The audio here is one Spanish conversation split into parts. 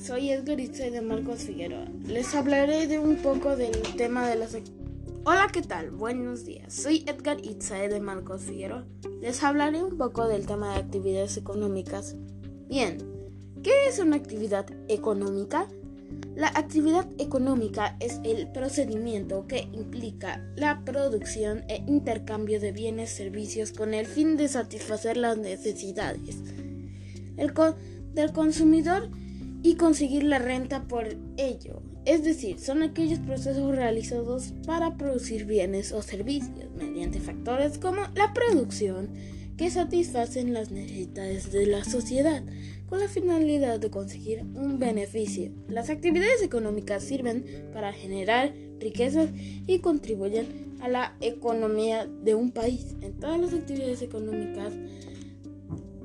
soy Edgar Itze de Marcos Figueroa. Les hablaré de un poco del tema de las... Hola, ¿qué tal? Buenos días. Soy Edgar Itzae de Marcos Figueroa. Les hablaré un poco del tema de actividades económicas. Bien, ¿qué es una actividad económica? La actividad económica es el procedimiento que implica la producción e intercambio de bienes y servicios con el fin de satisfacer las necesidades del consumidor y conseguir la renta por ello. Es decir, son aquellos procesos realizados para producir bienes o servicios mediante factores como la producción que satisfacen las necesidades de la sociedad con la finalidad de conseguir un beneficio. Las actividades económicas sirven para generar riquezas y contribuyen a la economía de un país. En todas las actividades económicas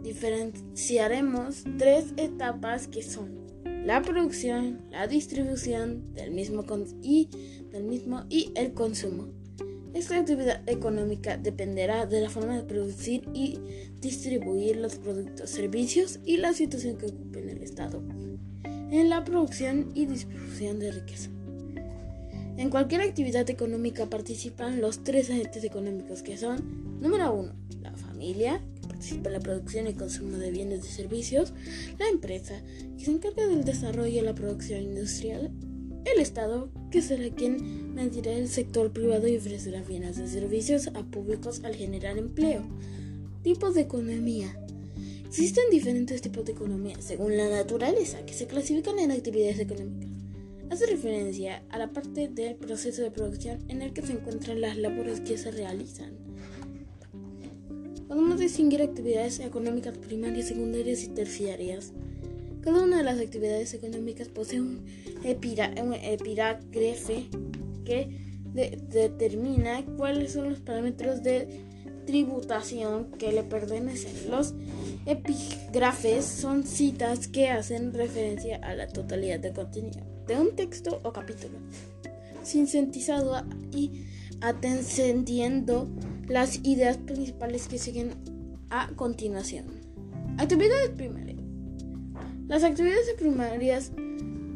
diferenciaremos tres etapas que son la producción, la distribución del mismo y, del mismo y el consumo. Esta actividad económica dependerá de la forma de producir y distribuir los productos, servicios y la situación que ocupe en el Estado en la producción y distribución de riqueza. En cualquier actividad económica participan los tres agentes económicos que son, número 1, familia, que participa en la producción y consumo de bienes y servicios, la empresa, que se encarga del desarrollo y la producción industrial, el Estado, que será quien medirá el sector privado y ofrecerá bienes y servicios a públicos al generar empleo. Tipos de economía. Existen diferentes tipos de economía según la naturaleza, que se clasifican en actividades económicas hace referencia a la parte del proceso de producción en el que se encuentran las labores que se realizan. Distinguir actividades económicas primarias, secundarias y terciarias. Cada una de las actividades económicas posee un, epígrafe que determina cuáles son los parámetros de tributación que le pertenecen. Los epígrafes son citas que hacen referencia a la totalidad de contenido de un texto o capítulo, sintetizado y atendiendo las ideas principales que siguen a continuación. Actividades primarias. Las actividades primarias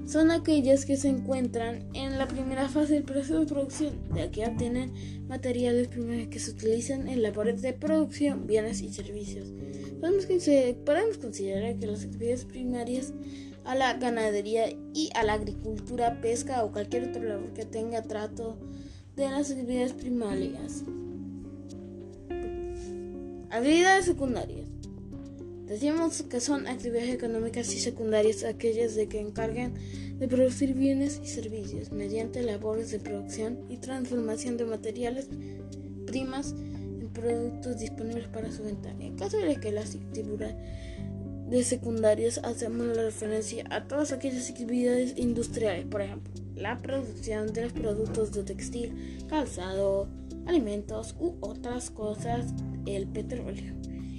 son aquellas que se encuentran en la primera fase del proceso de producción, de que obtienen materiales primarios que se utilizan en labores de producción, bienes y servicios. Podemos considerar que las actividades primarias a la ganadería y a la agricultura, pesca o cualquier otra labor que tenga trato de las actividades primarias. Actividades secundarias. Decimos que son actividades económicas y secundarias aquellas de que encargan de producir bienes y servicios mediante labores de producción y transformación de materiales primas en productos disponibles para su venta. En caso de que las actividades de secundarias hacemos la referencia a todas aquellas actividades industriales, por ejemplo, la producción de productos de textil, calzado, alimentos u otras cosas el petróleo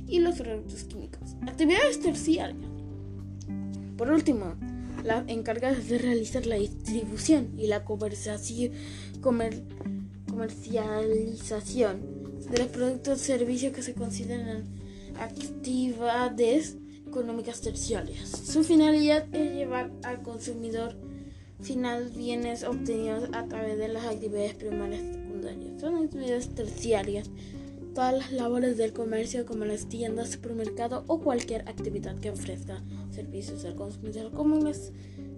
y los productos químicos. Actividades terciarias. Por último, la encargada de realizar la distribución y la comercialización de los productos y servicios que se consideran actividades económicas terciarias. Su finalidad es llevar al consumidor final bienes obtenidos a través de las actividades primarias y secundarias. Son actividades terciarias todas las labores del comercio como las tiendas, supermercado o cualquier actividad que ofrezca servicios al consumidor como las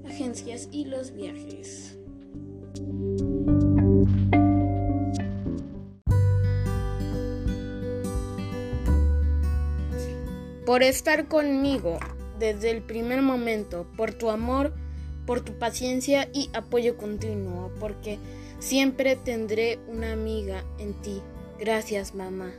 agencias y los viajes. Por estar conmigo desde el primer momento, por tu amor, por tu paciencia y apoyo continuo, porque siempre tendré una amiga en ti. Gracias, mamá.